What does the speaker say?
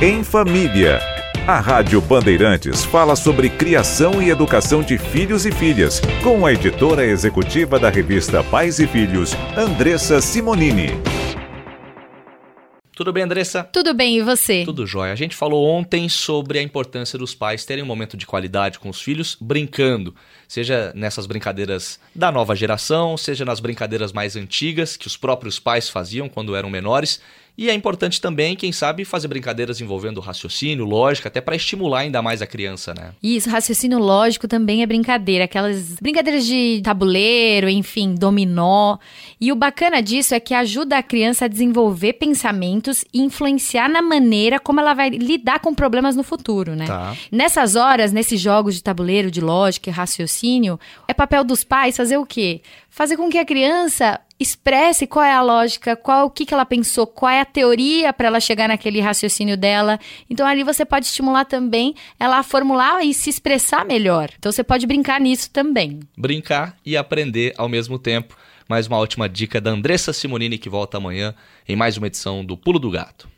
Em Família. A Rádio Bandeirantes fala sobre criação e educação de filhos e filhas, com a editora executiva da revista Pais e Filhos, Andressa Simonini. Tudo bem, Andressa? Tudo bem, e você? Tudo jóia. A gente falou ontem sobre a importância dos pais terem um momento de qualidade com os filhos brincando, seja nessas brincadeiras da nova geração, seja nas brincadeiras mais antigas que os próprios pais faziam quando eram menores e é importante também, quem sabe, fazer brincadeiras envolvendo raciocínio, lógica, até para estimular ainda mais a criança, né? Isso, raciocínio lógico também é brincadeira. Aquelas brincadeiras de tabuleiro, enfim, dominó. E o bacana disso é que ajuda a criança a desenvolver pensamentos e influenciar na maneira como ela vai lidar com problemas no futuro, né? Tá. Nessas horas, nesses jogos de tabuleiro, de lógica e raciocínio, é papel dos pais fazer o quê? Fazer com que a criança expresse qual é a lógica, qual o que, que ela pensou, qual é a teoria para ela chegar naquele raciocínio dela. Então ali você pode estimular também ela a formular e se expressar melhor. Então você pode brincar nisso também. Brincar e aprender ao mesmo tempo. Mais uma ótima dica da Andressa Simonini que volta amanhã em mais uma edição do Pulo do Gato.